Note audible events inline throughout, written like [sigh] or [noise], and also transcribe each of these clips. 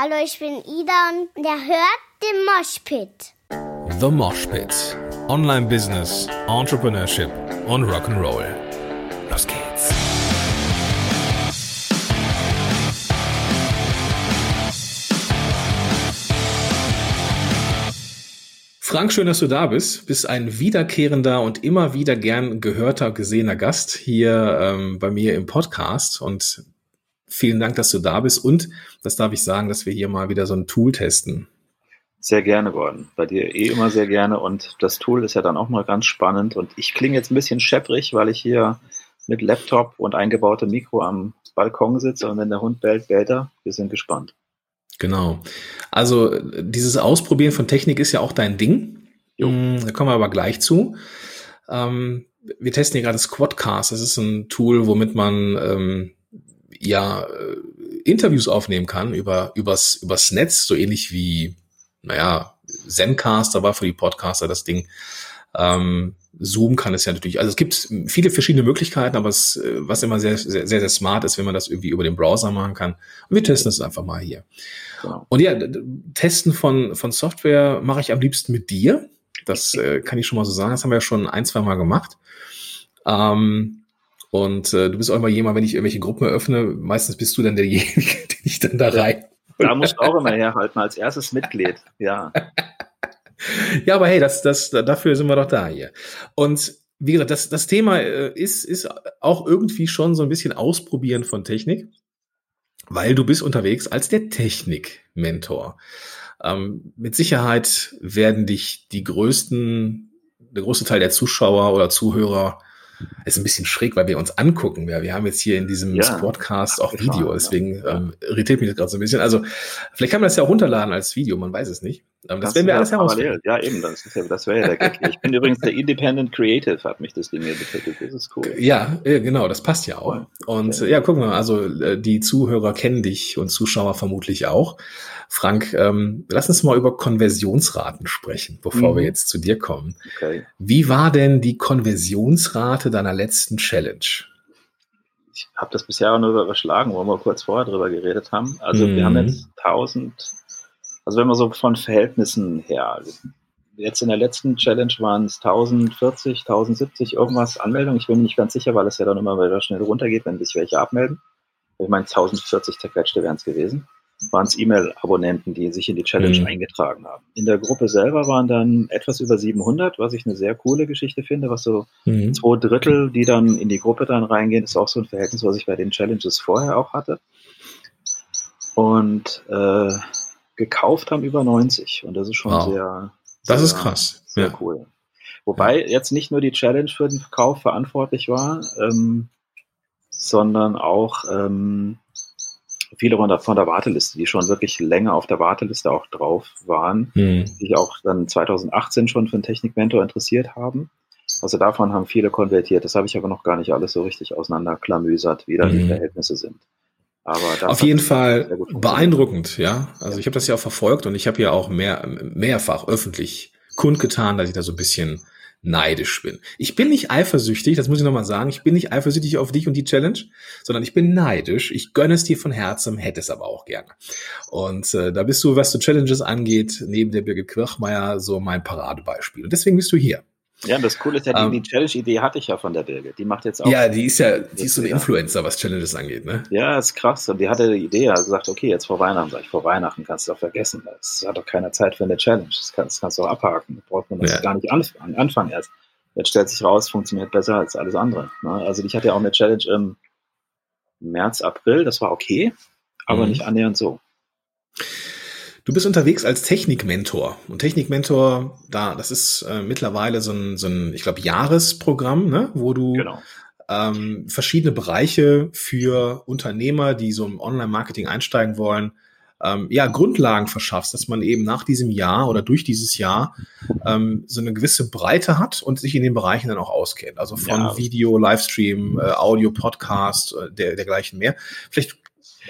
Hallo, ich bin Ida und der hört den Moshpit. The Mosh Pit. Online Business, Entrepreneurship und Rock'n'Roll. Los geht's. Frank, schön, dass du da bist. Bist ein wiederkehrender und immer wieder gern gehörter, gesehener Gast hier ähm, bei mir im Podcast. Und vielen Dank, dass du da bist. Und das darf ich sagen, dass wir hier mal wieder so ein Tool testen. Sehr gerne, Gordon. Bei dir eh immer sehr gerne. Und das Tool ist ja dann auch mal ganz spannend. Und ich klinge jetzt ein bisschen schepprig, weil ich hier mit Laptop und eingebautem Mikro am Balkon sitze. Und wenn der Hund bellt, bellt er. Wir sind gespannt. Genau. Also dieses Ausprobieren von Technik ist ja auch dein Ding. Jo. Da kommen wir aber gleich zu. Ähm, wir testen hier gerade Squadcast. Das ist ein Tool, womit man ähm, ja äh, Interviews aufnehmen kann über übers übers Netz, so ähnlich wie naja Zencaster war für die Podcaster das Ding. Ähm, Zoom kann es ja natürlich, also es gibt viele verschiedene Möglichkeiten, aber es, äh, was immer sehr, sehr, sehr, sehr smart ist, wenn man das irgendwie über den Browser machen kann. Und wir testen es einfach mal hier. Genau. Und ja, Testen von, von Software mache ich am liebsten mit dir. Das [laughs] äh, kann ich schon mal so sagen. Das haben wir ja schon ein, zwei Mal gemacht. Ähm, und äh, du bist auch immer jemand, wenn ich irgendwelche Gruppen eröffne, meistens bist du dann derjenige, [laughs] den ich dann da rein. Da musst du auch immer herhalten, als erstes Mitglied, ja. [laughs] ja, aber hey, das, das, dafür sind wir doch da hier. Und wie gesagt, das, das Thema äh, ist, ist auch irgendwie schon so ein bisschen Ausprobieren von Technik, weil du bist unterwegs als der Technik-Mentor. Ähm, mit Sicherheit werden dich die größten, der große Teil der Zuschauer oder Zuhörer ist ein bisschen schräg, weil wir uns angucken. Ja, wir haben jetzt hier in diesem ja, Squadcast auch Video, deswegen ähm, irritiert mich das gerade so ein bisschen. Also vielleicht kann man das ja auch runterladen als Video, man weiß es nicht. Das, das werden wir alles herausfinden. Ja, eben, das, ja, das wäre ja der Gag. Ich bin übrigens der Independent Creative, hat mich das Ding hier betitelt. Das ist cool. Ja, genau, das passt ja auch. Und okay. ja, gucken wir mal, also äh, die Zuhörer kennen dich und Zuschauer vermutlich auch. Frank, ähm, lass uns mal über Konversionsraten sprechen, bevor mhm. wir jetzt zu dir kommen. Okay. Wie war denn die Konversionsrate deiner letzten Challenge? Ich habe das bisher auch nur überschlagen, wo wir kurz vorher drüber geredet haben. Also mhm. wir haben jetzt 1000, also wenn wir so von Verhältnissen her, jetzt in der letzten Challenge waren es 1040, 1070 irgendwas Anmeldungen. Ich bin mir nicht ganz sicher, weil es ja dann immer wieder schnell runtergeht, wenn sich welche abmelden. Ich meine, 1040 zerquetschte wären es gewesen waren es E-Mail-Abonnenten, die sich in die Challenge mhm. eingetragen haben. In der Gruppe selber waren dann etwas über 700, was ich eine sehr coole Geschichte finde, was so mhm. zwei Drittel, die dann in die Gruppe dann reingehen, ist auch so ein Verhältnis, was ich bei den Challenges vorher auch hatte. Und äh, gekauft haben über 90 und das ist schon wow. sehr, Das ist krass. Sehr ja. cool. Wobei jetzt nicht nur die Challenge für den Verkauf verantwortlich war, ähm, sondern auch ähm, viele von der, von der Warteliste, die schon wirklich länger auf der Warteliste auch drauf waren, mhm. die sich auch dann 2018 schon für einen Technikmentor interessiert haben. Also davon haben viele konvertiert. Das habe ich aber noch gar nicht alles so richtig auseinanderklamüsert, wie da mhm. die Verhältnisse sind. Aber Auf jeden Fall beeindruckend, ja. Also ja. ich habe das ja auch verfolgt und ich habe ja auch mehr, mehrfach öffentlich kundgetan, dass ich da so ein bisschen neidisch bin. Ich bin nicht eifersüchtig, das muss ich nochmal sagen, ich bin nicht eifersüchtig auf dich und die Challenge, sondern ich bin neidisch. Ich gönne es dir von Herzen, hätte es aber auch gerne. Und äh, da bist du, was du Challenges angeht, neben der Birgit Kirchmeier so mein Paradebeispiel. Und deswegen bist du hier. Ja, das Coole ist ja, die, ähm, die Challenge-Idee hatte ich ja von der Birgit. Die macht jetzt auch. Ja, die ist ja, die ist so eine Influencer, was Challenges angeht, ne? Ja, ist krass. Und die hatte die Idee, hat gesagt, okay, jetzt vor Weihnachten, sag ich, vor Weihnachten kannst du doch vergessen. Das hat doch keiner Zeit für eine Challenge. Das kannst, das kannst du auch abhaken. Da braucht man das ja. gar nicht anfangen, anfangen erst. Jetzt stellt sich raus, funktioniert besser als alles andere. Ne? Also ich hatte ja auch eine Challenge im März, April, das war okay, aber mhm. nicht annähernd so. Du bist unterwegs als Technikmentor. Und Technikmentor, da, das ist äh, mittlerweile so ein, so ein, ich glaube, Jahresprogramm, ne? wo du genau. ähm, verschiedene Bereiche für Unternehmer, die so im Online-Marketing einsteigen wollen, ähm, ja, Grundlagen verschaffst, dass man eben nach diesem Jahr oder durch dieses Jahr ähm, so eine gewisse Breite hat und sich in den Bereichen dann auch auskennt. Also von ja. Video, Livestream, äh, Audio, Podcast, äh, der, dergleichen mehr. Vielleicht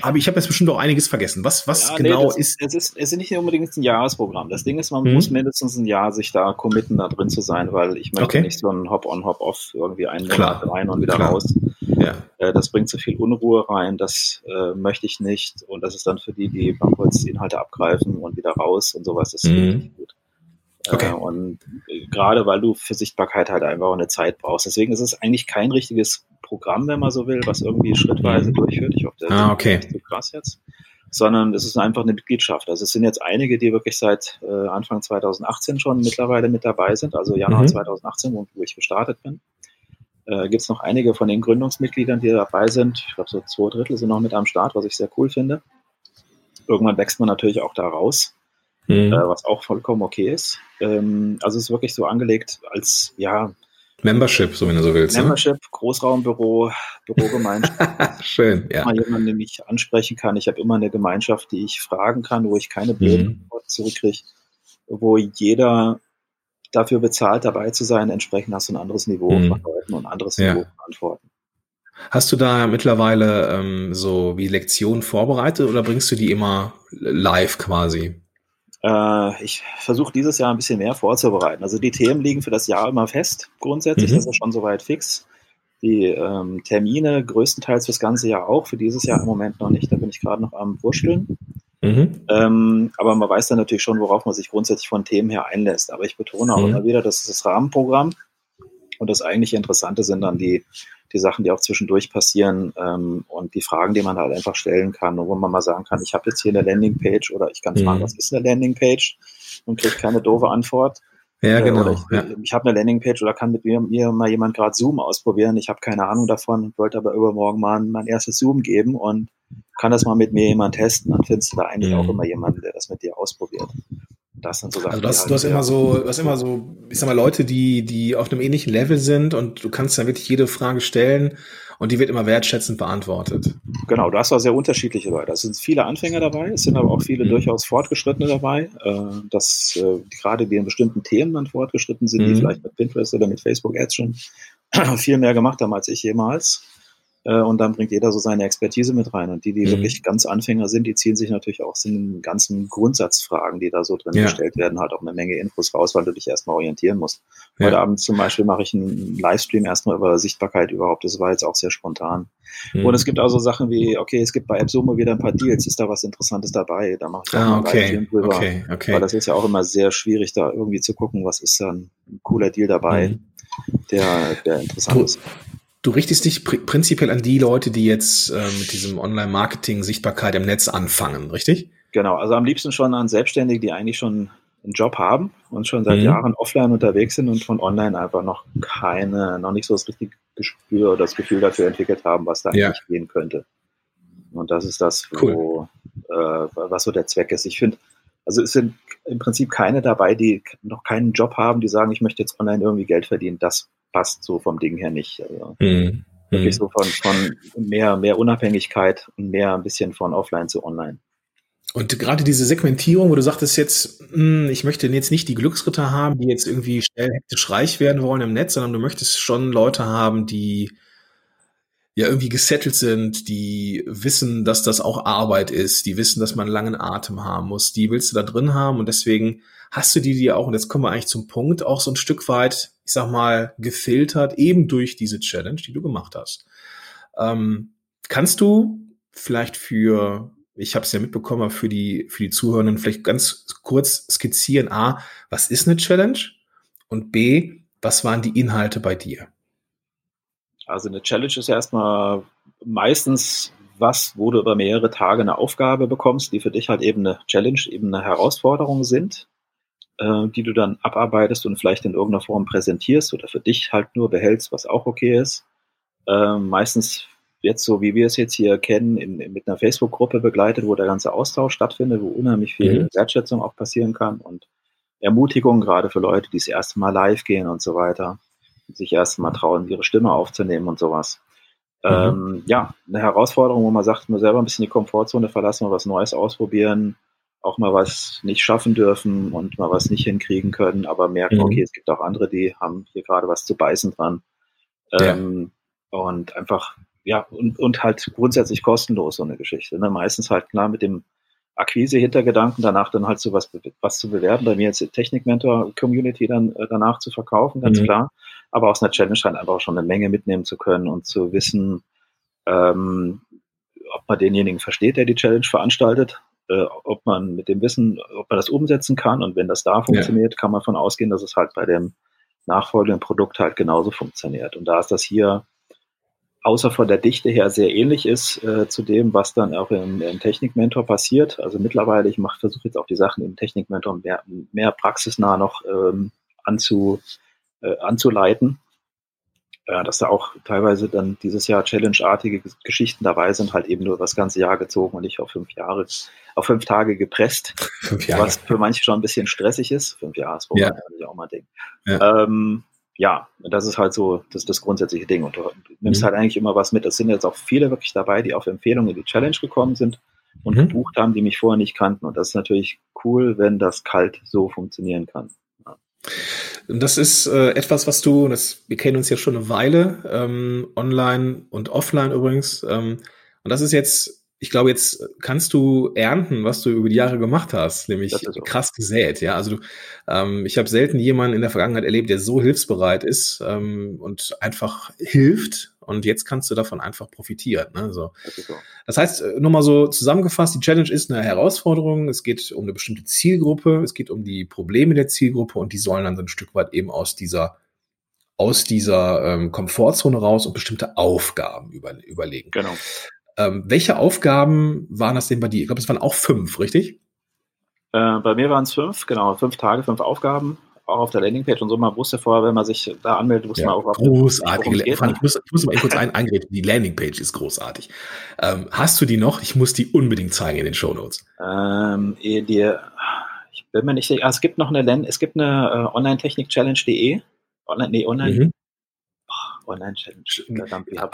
aber ich habe jetzt bestimmt auch einiges vergessen. Was, was ja, genau nee, ist. Es ist. Es ist nicht unbedingt ein Jahresprogramm. Das Ding ist, man hm. muss mindestens ein Jahr sich da committen, da drin zu sein, weil ich möchte okay. nicht so ein Hop-on, Hop-off irgendwie einen Monat rein und wieder Klar. raus. Ja. Äh, das bringt zu viel Unruhe rein, das äh, möchte ich nicht. Und das ist dann für die, die mal kurz Inhalte abgreifen und wieder raus und sowas, das ist Mhm. richtig gut. Okay. Äh, und äh, gerade weil du für Sichtbarkeit halt einfach eine Zeit brauchst. Deswegen ist es eigentlich kein richtiges Programm, wenn man so will, was irgendwie schrittweise durchführt. Ich hoffe, das Ah, ist okay. nicht zu krass jetzt. Sondern es ist einfach eine Mitgliedschaft. Also es sind jetzt einige, die wirklich seit äh, Anfang 2018 schon mittlerweile mit dabei sind, also Januar Mhm. 2018, wo, wo ich gestartet bin. Äh, Gibt es noch einige von den Gründungsmitgliedern, die dabei sind. Ich glaube, so zwei Drittel sind noch mit am Start, was ich sehr cool finde. Irgendwann wächst man natürlich auch da raus Mhm. äh, was auch vollkommen okay ist. Ähm, also es ist wirklich so angelegt als ja, Membership, so wenn du so willst. Ne? Membership, Großraumbüro, Bürogemeinschaft. [laughs] Schön, ja. Mal jemanden, den ich ansprechen kann. Ich habe immer eine Gemeinschaft, die ich fragen kann, wo ich keine blöden Mhm. Antworten zurückkriege, wo jeder dafür bezahlt, dabei zu sein. Entsprechend hast du ein anderes Niveau Mhm. von Leuten und ein anderes Ja. Niveau von Antworten. Hast du da mittlerweile ähm, so wie Lektionen vorbereitet oder bringst du die immer live quasi? Äh, ich versuche dieses Jahr ein bisschen mehr vorzubereiten. Also die Themen liegen für das Jahr immer fest. Grundsätzlich Mhm. das ist schon soweit fix. Die ähm, Termine größtenteils fürs ganze Jahr auch, für dieses Jahr im Moment noch nicht. Da bin ich gerade noch am Wursteln. Mhm. Ähm, aber man weiß dann natürlich schon, worauf man sich grundsätzlich von Themen her einlässt. Aber ich betone auch Mhm. immer wieder, das ist das Rahmenprogramm. Und das eigentliche Interessante sind dann die, die Sachen, die auch zwischendurch passieren ähm, und die Fragen, die man halt einfach stellen kann, wo man mal sagen kann, ich habe jetzt hier eine Landingpage oder ich kann fragen, Mhm. was ist eine Landingpage und kriege keine doofe Antwort. Ja, Äh, genau. Ich, ja. ich habe eine Landingpage oder kann mit mir, mir mal jemand gerade Zoom ausprobieren. Ich habe keine Ahnung davon, wollte aber übermorgen mal mein erstes Zoom geben und kann das mal mit mir jemand testen. Dann findest du da eigentlich Mhm. auch immer jemanden, der das mit dir ausprobiert. Das sind so Sachen. Also du hast, die du hast immer so, du hast immer so, ich sag mal, Leute, die, die auf einem ähnlichen Level sind und du kannst dann wirklich jede Frage stellen und die wird immer wertschätzend beantwortet. Genau, du hast auch sehr unterschiedliche Leute. Es sind viele Anfänger dabei, es sind aber auch viele Mhm. durchaus Fortgeschrittene dabei. Äh, dass äh, gerade die in bestimmten Themen dann fortgeschritten sind, die Mhm. vielleicht mit Pinterest oder mit Facebook Ads schon [clears throat] viel mehr gemacht haben als ich jemals. Äh, und dann bringt jeder so seine Expertise mit rein. Und die, die Mhm. wirklich ganz Anfänger sind, die ziehen sich natürlich auch aus den ganzen Grundsatzfragen, die da so drin Ja. gestellt werden, halt auch eine Menge Infos raus, weil du dich erstmal orientieren musst. Ja. Heute Abend zum Beispiel mache ich einen Livestream erstmal über Sichtbarkeit überhaupt. Das war jetzt auch sehr spontan. Mhm. Und es gibt auch so Sachen wie, okay, es gibt bei AppSumo wieder ein paar Deals, ist da was Interessantes dabei? Da mache ich auch Ah, einen okay, Livestream drüber. okay, Weil okay. das ist ja auch immer sehr schwierig, da irgendwie zu gucken, was ist da ein cooler Deal dabei, Mhm. der, der interessant Du, ist. Du richtest dich pr prinzipiell an die Leute, die jetzt äh, mit diesem Online-Marketing, Sichtbarkeit im Netz anfangen, richtig? Genau, also am liebsten schon an Selbstständige, die eigentlich schon einen Job haben und schon seit Mhm. Jahren offline unterwegs sind und von online einfach noch keine, noch nicht so das richtige Gespür oder das Gefühl dafür entwickelt haben, was da Ja. eigentlich gehen könnte. Und das ist das, Cool. wo, äh, was so der Zweck ist. Ich finde, also es sind im Prinzip keine dabei, die noch keinen Job haben, die sagen, ich möchte jetzt online irgendwie Geld verdienen. Das passt so vom Ding her nicht. Also Mhm. wirklich Mhm. so von, von mehr, mehr Unabhängigkeit und mehr ein bisschen von offline zu online. Und gerade diese Segmentierung, wo du sagtest jetzt, hm, ich möchte jetzt nicht die Glücksritter haben, die jetzt irgendwie schnell hektisch reich werden wollen im Netz, sondern du möchtest schon Leute haben, die ja irgendwie gesettelt sind, die wissen, dass das auch Arbeit ist, die wissen, dass man einen langen Atem haben muss, die willst du da drin haben und deswegen hast du die dir auch, und jetzt kommen wir eigentlich zum Punkt, auch so ein Stück weit, ich sag mal, gefiltert, eben durch diese Challenge, die du gemacht hast. Ähm, kannst du vielleicht für, ich habe es ja mitbekommen, für die, für die Zuhörenden vielleicht ganz kurz skizzieren, A, was ist eine Challenge? Und B, was waren die Inhalte bei dir? Also eine Challenge ist ja erstmal meistens was, wo du über mehrere Tage eine Aufgabe bekommst, die für dich halt eben eine Challenge, eben eine Herausforderung sind, äh, die du dann abarbeitest und vielleicht in irgendeiner Form präsentierst oder für dich halt nur behältst, was auch okay ist. Äh, meistens jetzt so, wie wir es jetzt hier kennen, in, in, mit einer Facebook-Gruppe begleitet, wo der ganze Austausch stattfindet, wo unheimlich viel Mhm. Wertschätzung auch passieren kann und Ermutigung gerade für Leute, die das erste Mal live gehen und so weiter, sich erst mal trauen, ihre Stimme aufzunehmen und sowas. Mhm. Ähm, ja, eine Herausforderung, wo man sagt, nur selber ein bisschen die Komfortzone verlassen, mal was Neues ausprobieren, auch mal was nicht schaffen dürfen und mal was nicht hinkriegen können, aber merken, Mhm. okay, es gibt auch andere, die haben hier gerade was zu beißen dran. Ja. Ähm, Und einfach, ja, und, und halt grundsätzlich kostenlos so eine Geschichte. Ne? Meistens halt klar mit dem Akquise-Hintergedanken, danach dann halt so was, was zu bewerben, bei mir jetzt die Technik-Mentor-Community dann äh, danach zu verkaufen, ganz Mhm. klar. Aber aus einer Challenge halt einfach schon eine Menge mitnehmen zu können und zu wissen, ähm, ob man denjenigen versteht, der die Challenge veranstaltet, äh, ob man mit dem Wissen, ob man das umsetzen kann und wenn das da funktioniert, ja. kann man davon ausgehen, dass es halt bei dem nachfolgenden Produkt halt genauso funktioniert. Und da ist das hier außer von der Dichte her sehr ähnlich ist äh, zu dem, was dann auch im, im Technikmentor passiert. Also mittlerweile, ich versuche jetzt auch die Sachen im Technikmentor mehr, mehr praxisnah noch ähm, anzu, äh, anzuleiten. Äh, dass da auch teilweise dann dieses Jahr Challenge-artige Geschichten dabei sind, halt eben nur das ganze Jahr gezogen und nicht auf fünf Jahre, auf fünf Tage gepresst. [laughs] Fünf Jahre. Was für manche schon ein bisschen stressig ist. Fünf Jahre ist ja. ich auch mal denken. Ja. Ähm, ja, das ist halt so das, das grundsätzliche Ding. Und du nimmst mhm. halt eigentlich immer was mit. Es sind jetzt auch viele wirklich dabei, die auf Empfehlungen in die Challenge gekommen sind und mhm. gebucht haben, die mich vorher nicht kannten. Und das ist natürlich cool, wenn das kalt so funktionieren kann. Und das ist äh, etwas, was du, das, wir kennen uns ja schon eine Weile, ähm, online und offline übrigens. Ähm, und das ist jetzt, ich glaube, jetzt kannst du ernten, was du über die Jahre gemacht hast, nämlich krass gesät. Ja, also du, ähm, ich habe selten jemanden in der Vergangenheit erlebt, der so hilfsbereit ist ähm, und einfach hilft und jetzt kannst du davon einfach profitieren. Ne? So. Das heißt, äh, nur mal so zusammengefasst, die Challenge ist eine Herausforderung, es geht um eine bestimmte Zielgruppe, es geht um die Probleme der Zielgruppe und die sollen dann so ein Stück weit eben aus dieser aus dieser ähm, Komfortzone raus und bestimmte Aufgaben über, überlegen. Genau. Ähm, welche Aufgaben waren das denn bei dir? Ich glaube, es waren auch fünf, richtig? Äh, bei mir waren es fünf, genau, fünf Tage, fünf Aufgaben auch auf der Landingpage und so. Man wusste vorher, wenn man sich da anmeldet, wusste ja, man auch, großartig. Ich, ich, muss, ich muss mal kurz ein, eingreifen. Die Landingpage ist großartig. Ähm, hast du die noch? Ich muss die unbedingt zeigen in den Show Notes. Ähm, eh, die, ich bin mir nicht sicher. Ah, es gibt noch eine Land, es gibt eine uh, Online-Technik-Challenge.de. Online, nee, online. Mhm. Online-Challenge.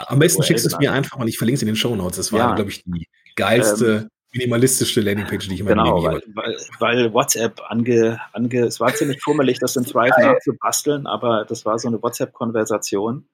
Am besten schickst du es mir einfach und ich verlinke es in den Show Notes. Das war, ja. glaube ich, die geilste ähm, minimalistische Landingpage, die ich in meinem genau, Leben weil, weil, weil, WhatsApp ange, ange, es war ziemlich fummelig, das in Thrive nachzubasteln, aber das war so eine WhatsApp-Konversation.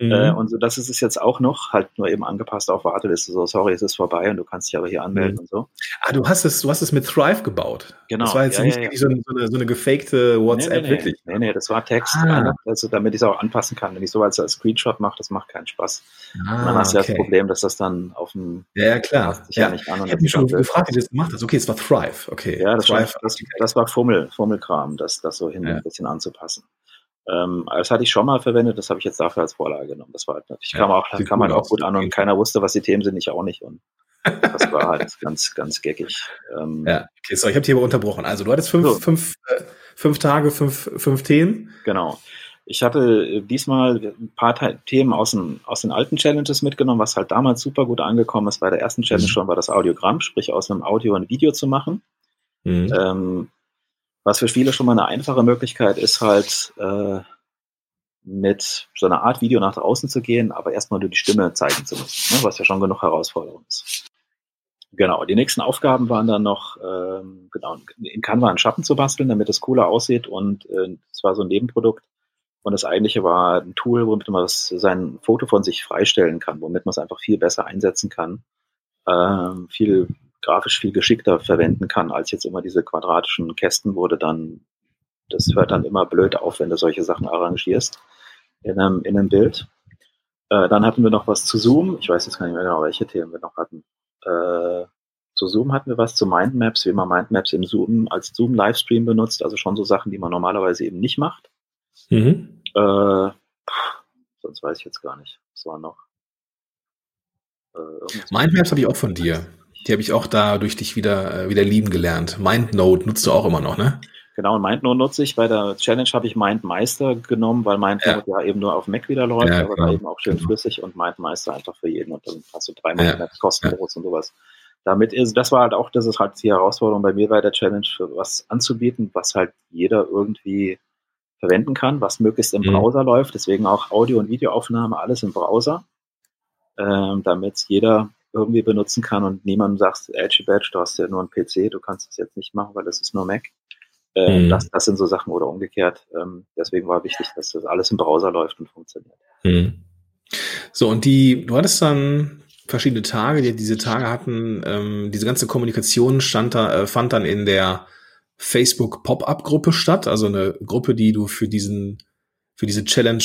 Mhm. Äh, und so, das ist es jetzt auch noch, halt nur eben angepasst auf Warteliste. So, sorry, es ist vorbei und du kannst dich aber hier anmelden mhm. und so. Ah, du hast es, du hast es mit Thrive gebaut. Genau. Das war jetzt ja, nicht ja, ja. So, eine, so, eine, so eine gefakte WhatsApp, nee, nee, wirklich. Nee, nee, das war Text, ah. also damit ich es auch anpassen kann. Wenn ich so als Screenshot mache, das macht keinen Spaß. Ah, dann hast du okay. ja das Problem, dass das dann auf dem Ja, ja klar. Ja. Nicht an ich habe mich schon gefragt, wie du das gemacht hast. Okay, es war Thrive, okay. Ja, das, Thrive, war, das, das war Fummel, Fummelkram, das, das so hin ein bisschen anzupassen. Ähm, das hatte ich schon mal verwendet, das habe ich jetzt dafür als Vorlage genommen. Das war halt natürlich, ja, kam, auch, kam halt auch gut an und keiner wusste, was die Themen sind, ich auch nicht. Und das war [laughs] halt ganz, ganz geckig. Ähm, ja, okay, so, ich habe dich aber unterbrochen. Also du hattest fünf, so. fünf, äh, fünf Tage, fünf, fünf Themen. Genau. Ich hatte diesmal ein paar Themen aus den, aus den alten Challenges mitgenommen, was halt damals super gut angekommen ist. Bei der ersten Challenge mhm. schon war das Audiogramm, sprich aus einem Audio ein Video zu machen. Mhm. Ähm, was für viele schon mal eine einfache Möglichkeit ist, halt äh, mit so einer Art Video nach draußen zu gehen, aber erstmal nur die Stimme zeigen zu müssen, ne, was ja schon genug Herausforderung ist. Genau, die nächsten Aufgaben waren dann noch, ähm, genau, in Canva einen Schatten zu basteln, damit es cooler aussieht und äh, es war so ein Nebenprodukt. Und das eigentliche war ein Tool, womit man das, sein Foto von sich freistellen kann, womit man es einfach viel besser einsetzen kann. Ähm, viel grafisch viel geschickter verwenden kann, als jetzt immer diese quadratischen Kästen, wurde dann, das hört dann immer blöd auf, wenn du solche Sachen arrangierst in einem, in einem Bild. Äh, dann hatten wir noch was zu Zoom. Ich weiß jetzt gar nicht mehr genau, welche Themen wir noch hatten. Äh, zu Zoom hatten wir was, zu Mindmaps, wie man Mindmaps im Zoom als Zoom-Livestream benutzt, also schon so Sachen, die man normalerweise eben nicht macht. Mhm. Äh, sonst weiß ich jetzt gar nicht. Was war noch? Äh, Mindmaps habe ich auch von dir. Die habe ich auch da durch dich wieder, äh, wieder lieben gelernt. MindNote nutzt du auch immer noch, ne? Genau, und MindNote nutze ich. Bei der Challenge habe ich MindMeister genommen, weil MindNote ja. ja. eben nur auf Mac wieder läuft, ja, aber da eben auch schön genau. flüssig und MindMeister einfach für jeden. Und dann hast du dreimal ja. kostenlos und sowas. Damit ist, das war halt auch, das ist halt die Herausforderung bei mir bei der Challenge, was anzubieten, was halt jeder irgendwie verwenden kann, was möglichst im mhm. Browser läuft. Deswegen auch Audio- und Videoaufnahme, alles im Browser, ähm, damit jeder irgendwie benutzen kann und niemandem sagst, Edgy Badge, du hast ja nur einen PC, du kannst es jetzt nicht machen, weil das ist nur Mac. Äh, mhm. das, das sind so Sachen oder umgekehrt. Ähm, deswegen war wichtig, dass das alles im Browser läuft und funktioniert. Mhm. So, und die, du hattest dann verschiedene Tage, die diese Tage hatten, ähm, diese ganze Kommunikation stand da, äh, fand dann in der Facebook Pop-up-Gruppe statt, also eine Gruppe, die du für diesen für diese Challenge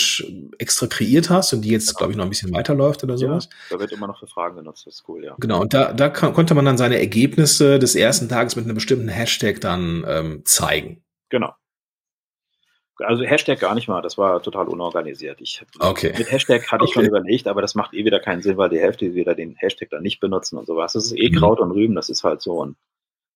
extra kreiert hast und die jetzt, glaube ich, noch ein bisschen weiterläuft oder sowas. Ja, da wird immer noch für Fragen genutzt, das ist cool, ja. Genau, und da, da kann, konnte man dann seine Ergebnisse des ersten Tages mit einem bestimmten Hashtag dann ähm, zeigen. Genau. Also Hashtag gar nicht mal, das war total unorganisiert. Ich, okay. Mit Hashtag hatte ich okay. schon überlegt, aber das macht eh wieder keinen Sinn, weil die Hälfte wieder den Hashtag dann nicht benutzen und sowas. Das ist eh mhm. Kraut und Rüben, das ist halt so. Und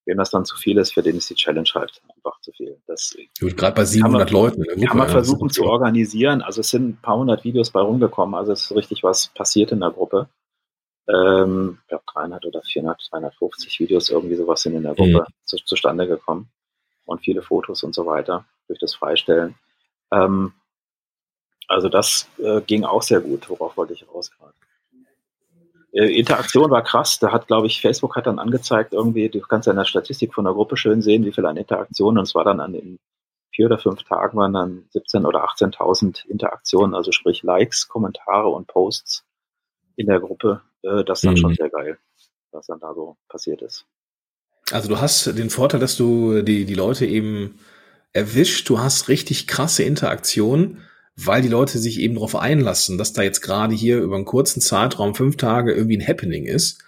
wem das dann zu viel ist, für den ist die Challenge halt einfach zu viel. Das gerade bei 700 man, Leuten. Gruppe, kann man versuchen zu organisieren. Also es sind ein paar hundert Videos bei rumgekommen. Also es ist richtig was passiert in der Gruppe. Ähm, ich glaube 300 oder 400, 350 Videos irgendwie sowas sind in der Gruppe mhm. zu, zustande gekommen und viele Fotos und so weiter durch das Freistellen. Ähm, also das äh, ging auch sehr gut. Worauf wollte ich raus gerade? Äh, Interaktion war krass. Da hat, glaube ich, Facebook hat dann angezeigt, irgendwie, du kannst ja in der Statistik von der Gruppe schön sehen, wie viel an Interaktionen. Und es war dann an den vier oder fünf Tagen waren dann 17.000 oder 18.000 Interaktionen, also sprich Likes, Kommentare und Posts in der Gruppe. Äh, das ist dann mhm. schon sehr geil, was dann da so passiert ist. Also du hast den Vorteil, dass du die, die Leute eben erwischt, du hast richtig krasse Interaktionen weil die Leute sich eben darauf einlassen, dass da jetzt gerade hier über einen kurzen Zeitraum, fünf Tage, irgendwie ein Happening ist.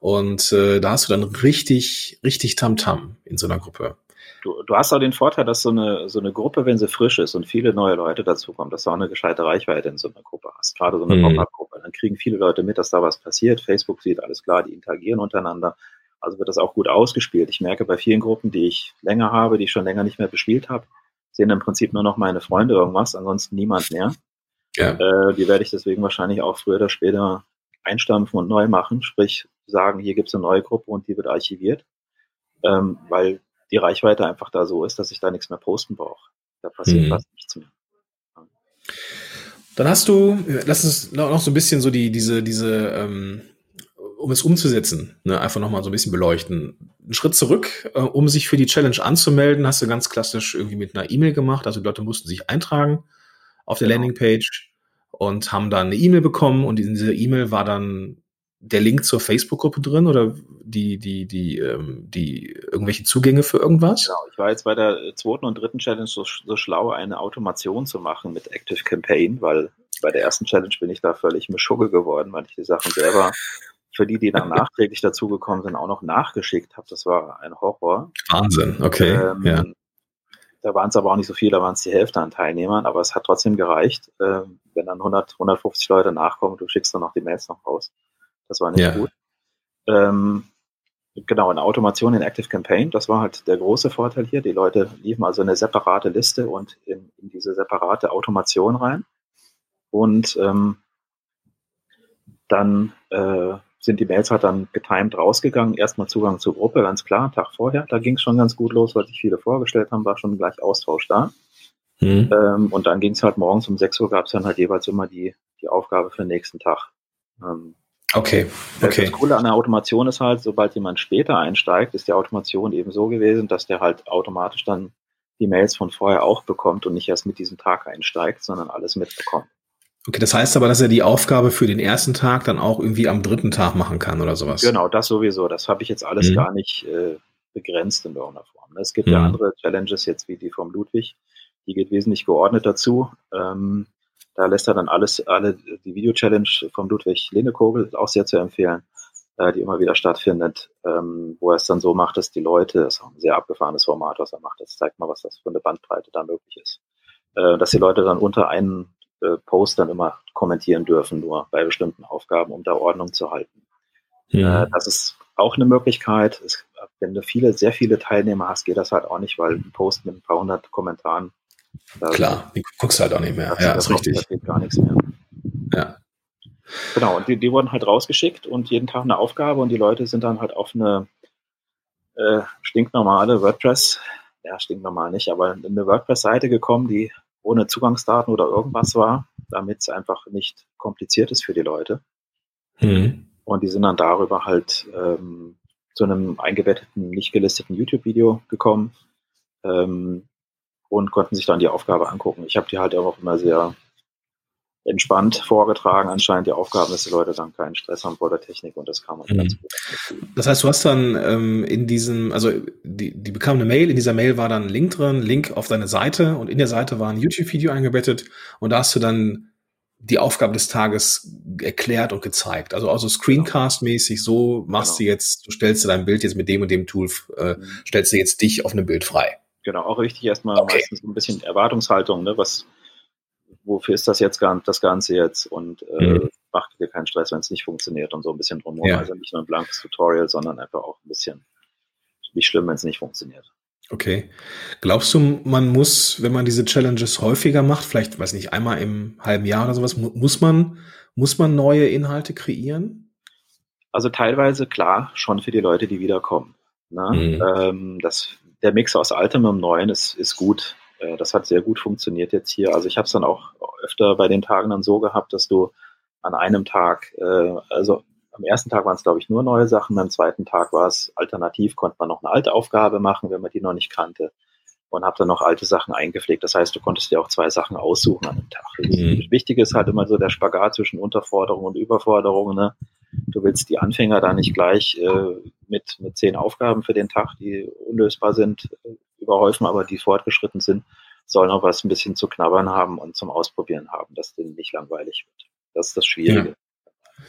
Und äh, da hast du dann richtig, richtig Tamtam in so einer Gruppe. Du, du hast auch den Vorteil, dass so eine, so eine Gruppe, wenn sie frisch ist und viele neue Leute dazukommen, dass du auch eine gescheite Reichweite in so einer Gruppe hast. Gerade so eine mhm. Pop-Up-Gruppe. Dann kriegen viele Leute mit, dass da was passiert. Facebook sieht alles klar, die interagieren untereinander. Also wird das auch gut ausgespielt. Ich merke bei vielen Gruppen, die ich länger habe, die ich schon länger nicht mehr bespielt habe, sehen im Prinzip nur noch meine Freunde irgendwas, ansonsten niemand mehr. Ja. Äh, die werde ich deswegen wahrscheinlich auch früher oder später einstampfen und neu machen, sprich sagen, hier gibt es eine neue Gruppe und die wird archiviert, ähm, weil die Reichweite einfach da so ist, dass ich da nichts mehr posten brauche. Da passiert mhm. fast nichts mehr. Dann hast du, lass uns noch so ein bisschen so die, diese, diese ähm, um es umzusetzen, ne, einfach nochmal so ein bisschen beleuchten. Einen Schritt zurück, äh, um sich für die Challenge anzumelden, hast du ganz klassisch irgendwie mit einer E-Mail gemacht. Also die Leute mussten sich eintragen auf der genau. Landingpage und haben dann eine E-Mail bekommen und in dieser E-Mail war dann der Link zur Facebook-Gruppe drin oder die, die, die, ähm, die irgendwelche Zugänge für irgendwas? Genau, ich war jetzt bei der zweiten und dritten Challenge so, so schlau, eine Automation zu machen mit Active Campaign, weil bei der ersten Challenge bin ich da völlig Mischugge geworden, weil ich die Sachen selber für die, die dann [laughs] nachträglich dazugekommen sind, auch noch nachgeschickt habe. Das war ein Horror. Wahnsinn, okay. Ähm, ja. Da waren es aber auch nicht so viele, da waren es die Hälfte an Teilnehmern, aber es hat trotzdem gereicht. Ähm, wenn dann 100, 150 Leute nachkommen, du schickst dann noch die Mails noch raus. Das war nicht ja. gut. Ähm, genau, eine Automation in Active Campaign, das war halt der große Vorteil hier. Die Leute liefen also eine separate Liste und in, in diese separate Automation rein. Und ähm, dann äh, sind die Mails halt dann getimed rausgegangen. Erstmal Zugang zur Gruppe, ganz klar, Tag vorher. Da ging es schon ganz gut los, weil sich viele vorgestellt haben, war schon gleich Austausch da. Mhm. Ähm, und dann ging es halt morgens um 6 Uhr, gab es dann halt jeweils immer die, die Aufgabe für den nächsten Tag. Ähm, okay, okay. Das Coole an der Automation ist halt, sobald jemand später einsteigt, ist die Automation eben so gewesen, dass der halt automatisch dann die Mails von vorher auch bekommt und nicht erst mit diesem Tag einsteigt, sondern alles mitbekommt. Okay, das heißt aber, dass er die Aufgabe für den ersten Tag dann auch irgendwie am dritten Tag machen kann oder sowas. Genau, das sowieso. Das habe ich jetzt alles mhm. gar nicht äh, begrenzt in irgendeiner Form. Es gibt mhm. ja andere Challenges jetzt wie die vom Ludwig. Die geht wesentlich geordnet dazu. Ähm, da lässt er dann alles, alle die Video-Challenge vom Ludwig Lindekogel auch sehr zu empfehlen, äh, die immer wieder stattfindet, ähm, wo er es dann so macht, dass die Leute, das ist auch ein sehr abgefahrenes Format, was er macht. Das zeigt mal, was das für eine Bandbreite da möglich ist. Äh, dass die Leute dann unter einen äh, Post dann immer kommentieren dürfen, nur bei bestimmten Aufgaben, um da Ordnung zu halten. Ja. Äh, das ist auch eine Möglichkeit. Es, wenn du viele, sehr viele Teilnehmer hast, geht das halt auch nicht, weil ein Post mit ein paar hundert Kommentaren. Klar, die guckst halt auch nicht mehr. Ja, ist richtig. Da geht gar nichts mehr. Ja. Genau, und die, die wurden halt rausgeschickt und jeden Tag eine Aufgabe und die Leute sind dann halt auf eine äh, stinknormale WordPress, ja, stinknormal nicht, aber eine WordPress-Seite gekommen, die ohne Zugangsdaten oder irgendwas war, damit es einfach nicht kompliziert ist für die Leute. Mhm. Und die sind dann darüber halt ähm, zu einem eingebetteten, nicht gelisteten YouTube-Video gekommen ähm, und konnten sich dann die Aufgabe angucken. Ich habe die halt auch immer sehr entspannt vorgetragen, anscheinend die Aufgaben, dass die Leute dann keinen Stress haben vor der Technik und das kann man mhm. ganz gut. Das heißt, du hast dann ähm, in diesem, also die, die bekam eine Mail, in dieser Mail war dann ein Link drin, Link auf deine Seite und in der Seite war ein YouTube-Video eingebettet und da hast du dann die Aufgabe des Tages erklärt und gezeigt. Also also Screencast-mäßig, so machst genau. du jetzt, du stellst du dein Bild jetzt mit dem und dem Tool, äh, mhm. stellst du jetzt dich auf einem Bild frei. Genau, auch richtig erstmal okay. meistens ein bisschen Erwartungshaltung, ne? Was, wofür ist das jetzt das Ganze jetzt und äh, mhm. macht dir keinen Stress, wenn es nicht funktioniert und so ein bisschen drumherum. Ja. Also nicht nur ein blankes Tutorial, sondern einfach auch ein bisschen nicht schlimm, wenn es nicht funktioniert. Okay. Glaubst du, man muss, wenn man diese Challenges häufiger macht, vielleicht, weiß nicht, einmal im halben Jahr oder sowas, muss man, muss man neue Inhalte kreieren? Also teilweise klar, schon für die Leute, die wiederkommen. Ne? Mhm. Ähm, das, der Mix aus Altem und Neuen ist, ist gut. Äh, das hat sehr gut funktioniert jetzt hier. Also ich habe es dann auch öfter bei den Tagen dann so gehabt, dass du an einem Tag, äh, also am ersten Tag waren es, glaube ich, nur neue Sachen. Am zweiten Tag war es alternativ, konnte man noch eine alte Aufgabe machen, wenn man die noch nicht kannte. Und habe dann noch alte Sachen eingepflegt. Das heißt, du konntest dir auch zwei Sachen aussuchen an dem Tag. Mhm. Wichtig ist halt immer so der Spagat zwischen Unterforderung und Überforderung. Ne? Du willst die Anfänger da nicht gleich äh, mit, mit zehn Aufgaben für den Tag, die unlösbar sind, überhäufen, aber die fortgeschritten sind, sollen auch was ein bisschen zu knabbern haben und zum Ausprobieren haben, dass denen nicht langweilig wird. Das ist das Schwierige. Ja.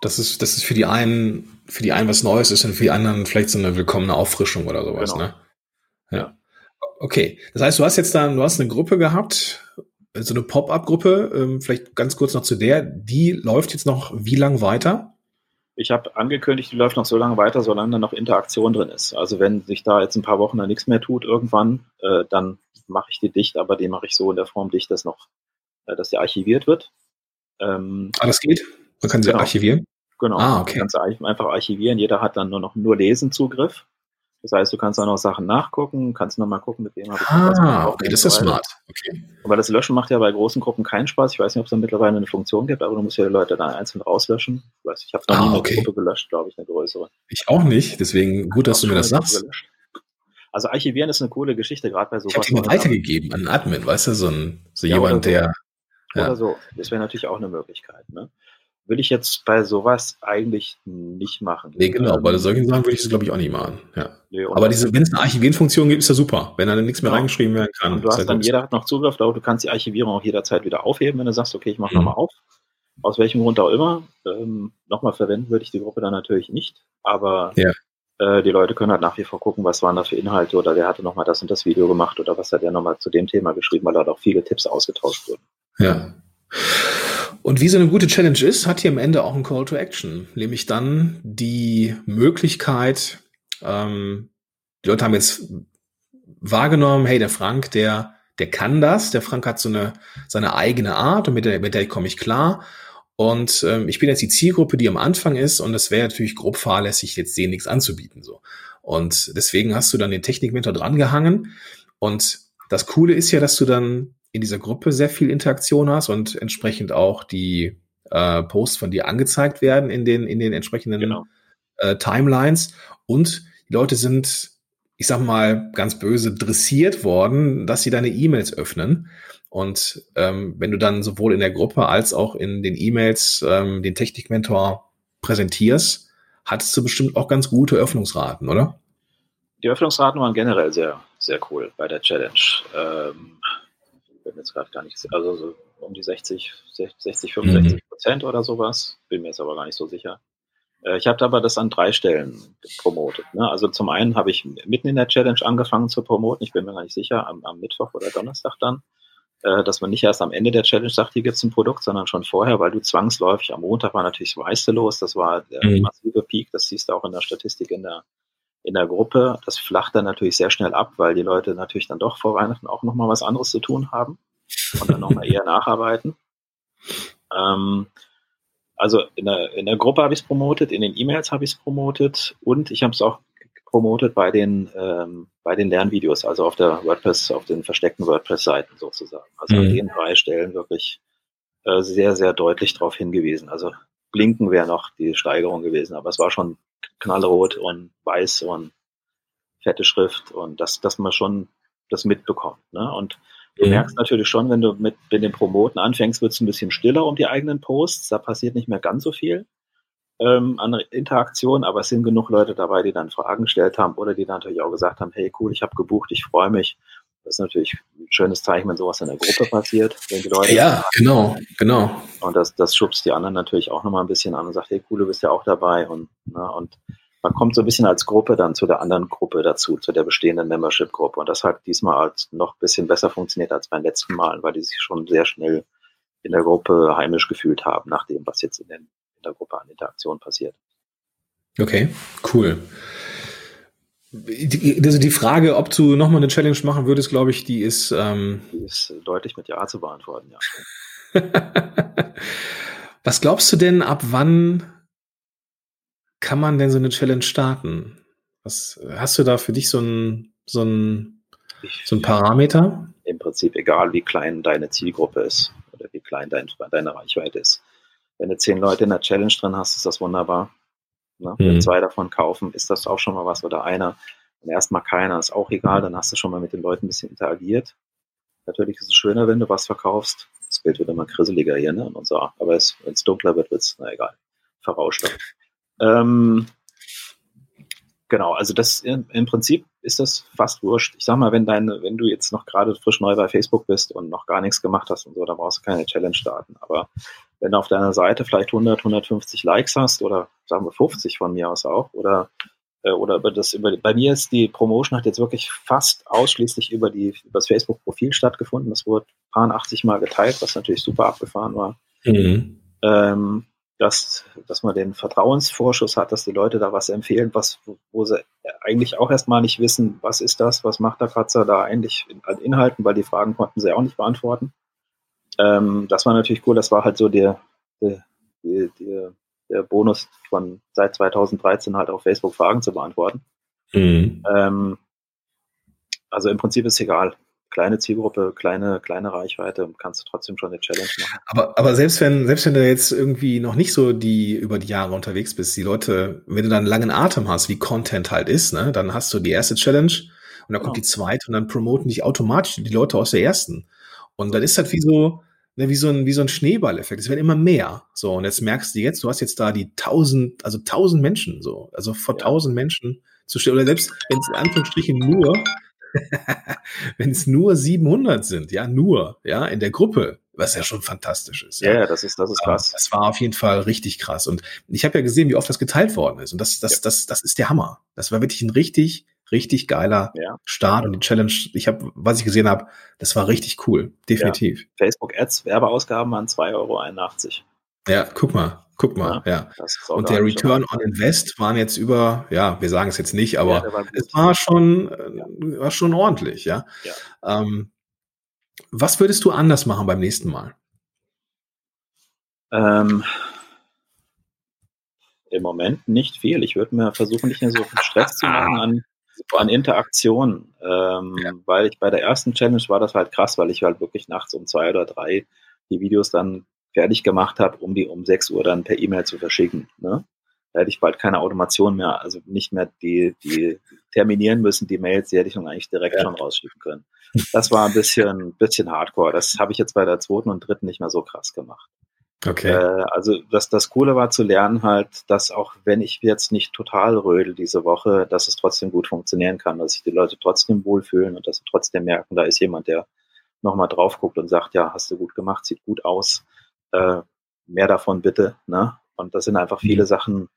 Das ist, das ist für die einen, für die einen was Neues ist und für die anderen vielleicht so eine willkommene Auffrischung oder sowas, genau. ne? Ja. Okay. Das heißt, du hast jetzt dann, du hast eine Gruppe gehabt, so eine Pop-up-Gruppe, ähm, vielleicht ganz kurz noch zu der, die läuft jetzt noch wie lang weiter? Ich habe angekündigt, die läuft noch so lange weiter, solange da noch Interaktion drin ist. Also wenn sich da jetzt ein paar Wochen da nichts mehr tut irgendwann, äh, dann mache ich die dicht, aber die mache ich so in der Form dicht, dass noch, äh, dass die archiviert wird. Ähm, ah, das geht? Man kann sie genau. archivieren? Genau. Ah, okay. Kannst du einfach archivieren. Jeder hat dann nur noch nur Lesenzugriff. Das heißt, du kannst auch noch Sachen nachgucken, kannst nochmal gucken, mit wem habe ich ah, Ah, okay, das ist smart. Okay. Aber das Löschen macht ja bei großen Gruppen keinen Spaß. Ich weiß nicht, ob es da mittlerweile eine Funktion gibt, aber du musst ja die Leute dann einzeln rauslöschen. Ich weiß, ich habe noch ah, nie okay. eine Gruppe gelöscht, glaube ich, eine größere. Ich auch nicht, deswegen gut, dass du mir das sagst. Also archivieren ist eine coole Geschichte, gerade bei sowas. Ich habe die mal weitergegeben an einen Admin, weißt du, so, ein, so ja, jemand, der oder ja. so. Das wäre natürlich auch eine Möglichkeit. Ne? Will ich jetzt bei sowas eigentlich nicht machen. Nee, genau, ähm, bei solchen Sachen würde ich es, glaube ich, auch nicht machen. Ja. Nee, aber diese, wenn es eine Archivieren-Funktion gibt, ist ja super, wenn dann nichts mehr ja. reingeschrieben werden kann. Und du hast dann, jeder hat noch Zugriff, aber du kannst die Archivierung auch jederzeit wieder aufheben, wenn du sagst, okay, ich mache mhm. nochmal auf. Aus welchem Grund auch immer. Ähm, nochmal verwenden würde ich die Gruppe dann natürlich nicht, aber ja. äh, die Leute können halt nach wie vor gucken, was waren da für Inhalte oder wer hatte nochmal das und das Video gemacht oder was hat er nochmal zu dem Thema geschrieben, weil da auch viele Tipps ausgetauscht wurden. Ja. Und wie so eine gute Challenge ist, hat hier am Ende auch ein Call to Action, nämlich dann die Möglichkeit, ähm, die Leute haben jetzt wahrgenommen, hey, der Frank, der, der kann das, der Frank hat so eine, seine eigene Art und mit der, mit der komme ich klar. Und ähm, ich bin jetzt die Zielgruppe, die am Anfang ist, und es wäre natürlich grob fahrlässig, jetzt denen nichts anzubieten. so. Und deswegen hast du dann den Technikmentor drangehangen. Und das Coole ist ja, dass du dann in dieser Gruppe sehr viel Interaktion hast und entsprechend auch die äh, Posts von dir angezeigt werden in den, in den entsprechenden genau. äh, Timelines. Und die Leute sind, ich sag mal, ganz böse dressiert worden, dass sie deine E-Mails öffnen. Und ähm, wenn du dann sowohl in der Gruppe als auch in den E-Mails ähm, den Technikmentor präsentierst, hattest du bestimmt auch ganz gute Öffnungsraten, oder? Die Öffnungsraten waren generell sehr, sehr cool bei der Challenge. Ähm, bin jetzt gerade gar nicht, also so um die 60, 60, 65 Prozent mhm. oder sowas. Bin mir jetzt aber gar nicht so sicher. Äh, ich habe aber das an drei Stellen promotet. Ne? Also zum einen habe ich mitten in der Challenge angefangen zu promoten. Ich bin mir gar nicht sicher, am, am Mittwoch oder Donnerstag dann, äh, dass man nicht erst am Ende der Challenge sagt, hier gibt es ein Produkt, sondern schon vorher, weil du zwangsläufig, am Montag war natürlich das Weiße los, das war der mhm. massive Peak, das siehst du auch in der Statistik in der in der Gruppe. Das flacht dann natürlich sehr schnell ab, weil die Leute natürlich dann doch vor Weihnachten auch nochmal was anderes zu tun haben und dann nochmal eher nacharbeiten. Ähm, also in der, in der Gruppe habe ich es promotet, in den E-Mails habe ich es promotet und ich habe es auch promotet bei den, ähm, bei den Lernvideos, also auf der WordPress, auf den versteckten WordPress-Seiten sozusagen. Also mhm. an den drei Stellen wirklich äh, sehr, sehr deutlich darauf hingewiesen. Also blinken wäre noch die Steigerung gewesen, aber es war schon knallrot und weiß und fette Schrift und dass, dass man schon das mitbekommt. Ne? Und Du mhm. merkst natürlich schon, wenn du mit, mit dem Promoten anfängst, wird es ein bisschen stiller um die eigenen Posts. Da passiert nicht mehr ganz so viel ähm, an Interaktion, aber es sind genug Leute dabei, die dann Fragen gestellt haben oder die dann natürlich auch gesagt haben, hey cool, ich habe gebucht, ich freue mich. Das ist natürlich ein schönes Zeichen, wenn sowas in der Gruppe passiert, wenn die Leute. Ja, genau, genau. Und das, das schubst die anderen natürlich auch nochmal ein bisschen an und sagt, hey cool, du bist ja auch dabei und, na, und man kommt so ein bisschen als Gruppe dann zu der anderen Gruppe dazu, zu der bestehenden Membership-Gruppe. Und das hat diesmal als noch ein bisschen besser funktioniert als beim letzten Mal, weil die sich schon sehr schnell in der Gruppe heimisch gefühlt haben, nach dem, was jetzt in, den, in der Gruppe an Interaktion passiert. Okay, cool. Also die Frage, ob du nochmal eine Challenge machen würdest, glaube ich, die ist. Ähm die ist deutlich mit Ja zu beantworten, ja. [laughs] Was glaubst du denn, ab wann kann man denn so eine Challenge starten? Was hast du da für dich so ein, so ein, so ein Parameter? Im Prinzip egal, wie klein deine Zielgruppe ist oder wie klein dein, deine Reichweite ist. Wenn du zehn Leute in der Challenge drin hast, ist das wunderbar. Ne? Mhm. Wenn zwei davon kaufen, ist das auch schon mal was oder einer. Und erstmal keiner, ist auch egal, dann hast du schon mal mit den Leuten ein bisschen interagiert. Natürlich ist es schöner, wenn du was verkaufst. Das Bild wird immer grisseliger hier, ne? Und so. Aber wenn es dunkler wird, wird es, na egal, verrauscht. Ähm, genau, also das im, im Prinzip ist das fast wurscht. Ich sag mal, wenn deine, wenn du jetzt noch gerade frisch neu bei Facebook bist und noch gar nichts gemacht hast und so, dann brauchst du keine Challenge starten. Aber wenn du auf deiner Seite vielleicht 100, 150 Likes hast oder sagen wir 50 von mir aus auch oder äh, oder über das über bei mir ist die Promotion hat jetzt wirklich fast ausschließlich über die über das Facebook Profil stattgefunden. Das wurde paar 80 Mal geteilt, was natürlich super abgefahren war. Mhm. Ähm, dass, dass man den Vertrauensvorschuss hat, dass die Leute da was empfehlen, was, wo sie eigentlich auch erstmal nicht wissen, was ist das, was macht der Kratzer da eigentlich an Inhalten, weil die Fragen konnten sie auch nicht beantworten. Ähm, das war natürlich cool, das war halt so der, der, der, der Bonus von seit 2013 halt auf Facebook Fragen zu beantworten. Mhm. Ähm, also im Prinzip ist egal kleine Zielgruppe, kleine, kleine Reichweite, kannst du trotzdem schon eine Challenge machen. Aber, aber selbst wenn, selbst wenn du jetzt irgendwie noch nicht so die über die Jahre unterwegs bist, die Leute, wenn du dann einen langen Atem hast, wie Content halt ist, ne, dann hast du die erste Challenge und dann kommt die zweite und dann promoten dich automatisch die Leute aus der ersten. Und dann ist halt wie so, ne, wie so ein, wie so ein Schneeballeffekt. Es werden immer mehr. So, und jetzt merkst du jetzt, du hast jetzt da die tausend, also tausend Menschen, so, also vor tausend Menschen zu stellen, oder selbst wenn es in Anführungsstrichen nur [laughs] wenn es nur 700 sind, ja, nur, ja, in der Gruppe, was ja schon fantastisch ist. Ja, ja das ist, das ist krass. Das war auf jeden Fall richtig krass. Und ich habe ja gesehen, wie oft das geteilt worden ist. Und das, das, ja. das, das ist der Hammer. Das war wirklich ein richtig, richtig geiler ja. Start. Und die Challenge, ich habe, was ich gesehen habe, das war richtig cool. Definitiv. Ja. Facebook Ads, Werbeausgaben waren 2,81 Euro. Ja, guck mal. Guck mal, ja. ja. Und der Return on Invest waren jetzt über, ja, wir sagen es jetzt nicht, aber ja, war es war schon, ja. war schon ordentlich, ja. Ähm, was würdest du anders machen beim nächsten Mal? Ähm, Im Moment nicht viel. Ich würde mir versuchen, nicht mehr so viel Stress zu machen [laughs] an, an Interaktion, ähm, weil ich bei der ersten Challenge war das halt krass, weil ich halt wirklich nachts um zwei oder drei die Videos dann fertig gemacht habe, um die um 6 Uhr dann per E-Mail zu verschicken. Ne? Da hätte ich bald keine Automation mehr, also nicht mehr die, die terminieren müssen, die Mails, die hätte ich dann eigentlich direkt ja. schon rausschicken können. Das war ein bisschen, bisschen hardcore. Das habe ich jetzt bei der zweiten und dritten nicht mehr so krass gemacht. Okay. Äh, also das, das Coole war zu lernen halt, dass auch wenn ich jetzt nicht total rödel diese Woche, dass es trotzdem gut funktionieren kann, dass sich die Leute trotzdem wohlfühlen und dass sie trotzdem merken, da ist jemand, der nochmal drauf guckt und sagt, ja, hast du gut gemacht, sieht gut aus äh, mehr davon bitte. Ne? Und das sind einfach viele mhm. Sachen,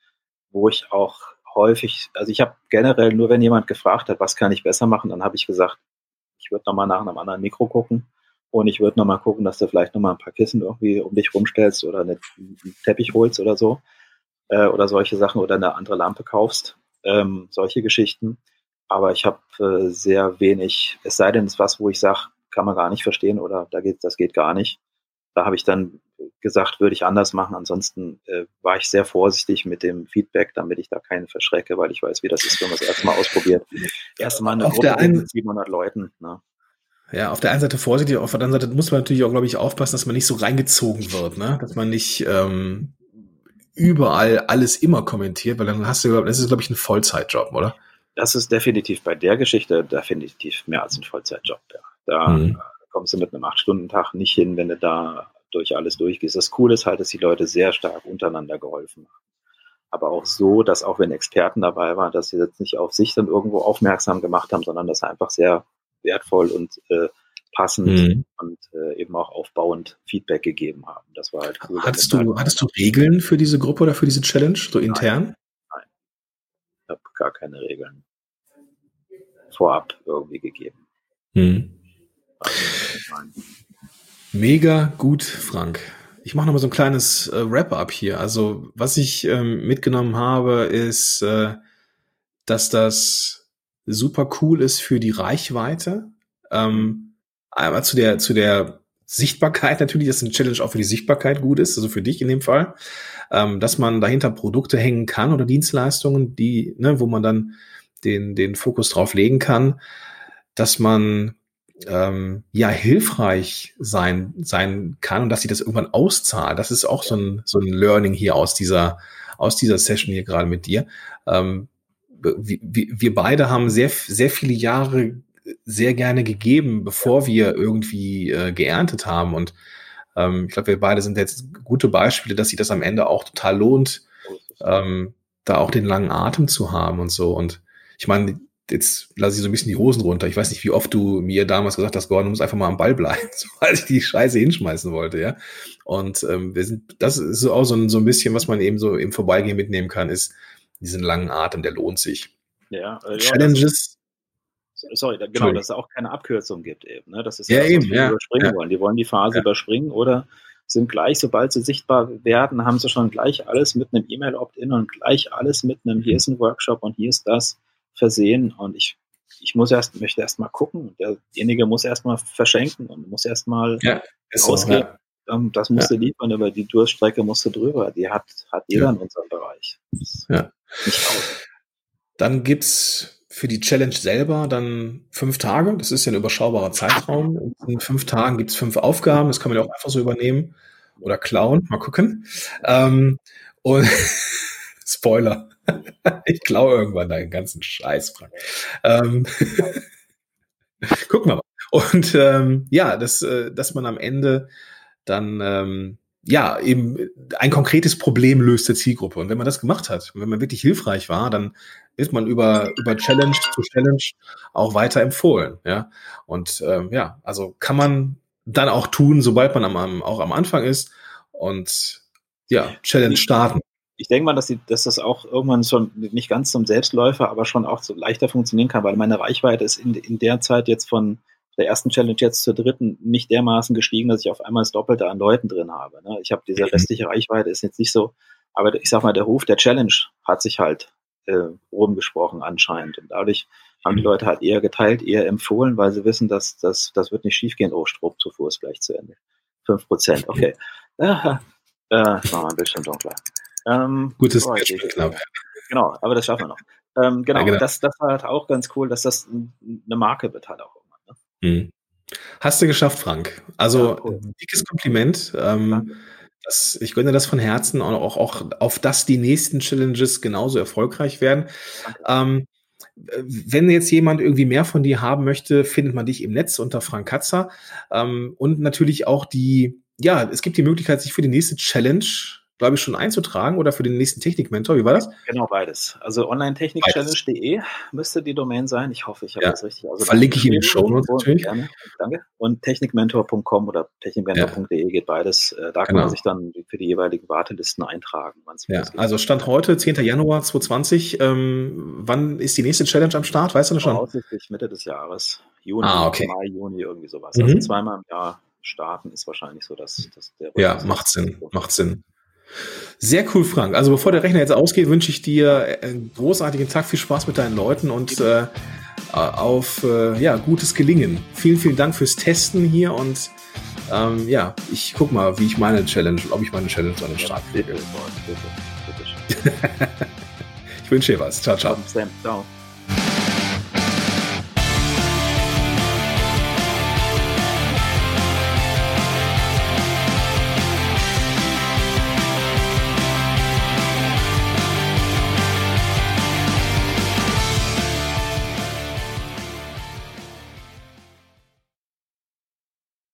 wo ich auch häufig, also ich habe generell nur, wenn jemand gefragt hat, was kann ich besser machen, dann habe ich gesagt, ich würde nochmal nach einem anderen Mikro gucken und ich würde nochmal gucken, dass du vielleicht nochmal ein paar Kissen irgendwie um dich rumstellst oder einen Teppich holst oder so äh, oder solche Sachen oder eine andere Lampe kaufst, ähm, solche Geschichten. Aber ich habe äh, sehr wenig, es sei denn, es ist was, wo ich sage, kann man gar nicht verstehen oder da geht, das geht gar nicht. Da habe ich dann gesagt, würde ich anders machen. Ansonsten äh, war ich sehr vorsichtig mit dem Feedback, damit ich da keinen verschrecke, weil ich weiß, wie das ist, wenn man es erstmal ausprobiert. Erste Mal eine Gruppe mit 700 Leuten. Ne? Ja, auf der einen Seite vorsichtig, auf der anderen Seite muss man natürlich auch, glaube ich, aufpassen, dass man nicht so reingezogen wird, ne? dass man nicht ähm, überall alles immer kommentiert, weil dann hast du, das ist, glaube ich, ein Vollzeitjob, oder? Das ist definitiv bei der Geschichte definitiv mehr als ein Vollzeitjob. Ja. Da, mhm kommst du mit einem 8-Stunden-Tag nicht hin, wenn du da durch alles durchgehst. Das Coole ist halt, dass die Leute sehr stark untereinander geholfen haben. Aber auch so, dass auch wenn Experten dabei waren, dass sie jetzt nicht auf sich dann irgendwo aufmerksam gemacht haben, sondern dass einfach sehr wertvoll und äh, passend mhm. und äh, eben auch aufbauend Feedback gegeben haben. Das war halt cool. Hattest du, hattest du Regeln für diese Gruppe oder für diese Challenge, so intern? Nein, ich habe gar keine Regeln vorab irgendwie gegeben. Mhm. Mega gut, Frank. Ich mache nochmal so ein kleines äh, Wrap-up hier. Also, was ich ähm, mitgenommen habe, ist, äh, dass das super cool ist für die Reichweite. Ähm, einmal zu der, zu der Sichtbarkeit natürlich, dass eine Challenge auch für die Sichtbarkeit gut ist, also für dich in dem Fall, ähm, dass man dahinter Produkte hängen kann oder Dienstleistungen, die, ne, wo man dann den, den Fokus drauf legen kann, dass man ähm, ja hilfreich sein sein kann und dass sich das irgendwann auszahlt. Das ist auch so ein so ein Learning hier aus dieser aus dieser Session hier gerade mit dir. Ähm, wir, beide haben sehr sehr viele Jahre sehr gerne gegeben, bevor wir irgendwie äh, geerntet haben und ähm, ich glaube, wir beide sind jetzt gute Beispiele, dass sich das am Ende auch total lohnt, ähm, da auch den langen Atem zu haben und so. Und ich meine, jetzt lasse ich so ein bisschen die Hosen runter. Ich weiß nicht, wie oft du mir damals gesagt hast, Gordon, du musst einfach mal am Ball bleiben, [laughs] weil ich die Scheiße hinschmeißen wollte, ja. Und ähm, wir sind, das ist auch so ein, so ein bisschen, was man eben so im Vorbeigehen mitnehmen kann, ist diesen langen Atem, der lohnt sich. Ja, äh, Challenges. Ja, sorry, da, genau, dass es auch keine Abkürzung gibt eben. Ne? Das ist ja, ja eben, ja, überspringen wollen. Die wollen die Phase überspringen oder sind gleich, sobald sie sichtbar werden, haben sie schon gleich alles mit einem E-Mail-Opt-in und gleich alles mit einem, hier ist ein Workshop und hier ist das versehen und ich, ich muss erst, möchte erst mal gucken. Derjenige muss erst mal verschenken und muss erst mal ja, ausgeben. So, ja. Das musste ja. liefern, über die Durststrecke musste drüber. Die hat, hat jeder ja. in unserem Bereich. Ja. Dann gibt's für die Challenge selber dann fünf Tage. Das ist ja ein überschaubarer Zeitraum. In fünf Tagen gibt's fünf Aufgaben. Das kann man ja auch einfach so übernehmen oder klauen. Mal gucken. Ähm, und [laughs] Spoiler. [laughs] ich klaue irgendwann deinen ganzen Scheiß, Frank. Ähm, [laughs] gucken wir mal. Und ähm, ja, dass, äh, dass man am Ende dann ähm, ja eben ein konkretes Problem löst der Zielgruppe. Und wenn man das gemacht hat, wenn man wirklich hilfreich war, dann ist man über über Challenge zu Challenge auch weiter empfohlen. Ja und ähm, ja, also kann man dann auch tun, sobald man am, am auch am Anfang ist und ja Challenge starten ich denke mal, dass, die, dass das auch irgendwann schon nicht ganz zum Selbstläufer, aber schon auch so leichter funktionieren kann, weil meine Reichweite ist in, in der Zeit jetzt von der ersten Challenge jetzt zur dritten nicht dermaßen gestiegen, dass ich auf einmal das Doppelte an Leuten drin habe. Ne? Ich habe diese mhm. restliche Reichweite ist jetzt nicht so, aber ich sag mal, der Ruf der Challenge hat sich halt äh, rumgesprochen anscheinend. Und dadurch haben die mhm. Leute halt eher geteilt, eher empfohlen, weil sie wissen, dass das, das wird nicht schiefgehen. Oh, Stromzufuhr ist gleich zu Ende. Fünf Prozent, [laughs] okay. Äh, [laughs] äh, machen wir ein bisschen dunkler. Ähm, Gutes oh, knapp. Genau, aber das schaffen wir noch. Ähm, genau, ja, genau. Das, das war halt auch ganz cool, dass das eine Marke wird halt auch? Mhm. Hast du geschafft, Frank. Also ja, cool. dickes Kompliment. Ähm, das, ich gönne das von Herzen und auch, auch auf dass die nächsten Challenges genauso erfolgreich werden. Ähm, wenn jetzt jemand irgendwie mehr von dir haben möchte, findet man dich im Netz unter Frank Katzer. Ähm, und natürlich auch die, ja, es gibt die Möglichkeit, sich für die nächste Challenge glaube ich, schon einzutragen oder für den nächsten Technik-Mentor. Wie war das? Genau, beides. Also online-technikchallenge.de müsste die Domain sein. Ich hoffe, ich habe ja. das richtig. Also Verlinke ich in den Show Notes natürlich. Gerne, danke. Und technikmentor.com oder technikmentor.de geht beides. Äh, da kann genau. man sich dann für die jeweiligen Wartelisten eintragen. Ja, also Stand heute, 10. Januar 2020. Ähm, wann ist die nächste Challenge am Start? Weißt du schon? Voraussichtlich Mitte des Jahres. Juni, ah, okay. Mai, Juni, irgendwie sowas. Mhm. Also zweimal im Jahr starten ist wahrscheinlich so, dass, dass der. Ja, macht Sinn, macht Sinn. Sehr cool, Frank. Also bevor der Rechner jetzt ausgeht, wünsche ich dir einen großartigen Tag, viel Spaß mit deinen Leuten und äh, auf äh, ja, gutes Gelingen. Vielen, vielen Dank fürs Testen hier und ähm, ja, ich guck mal, wie ich meine Challenge, ob ich meine Challenge an den Start kriege. [laughs] ich wünsche dir was. Ciao, ciao. Ciao.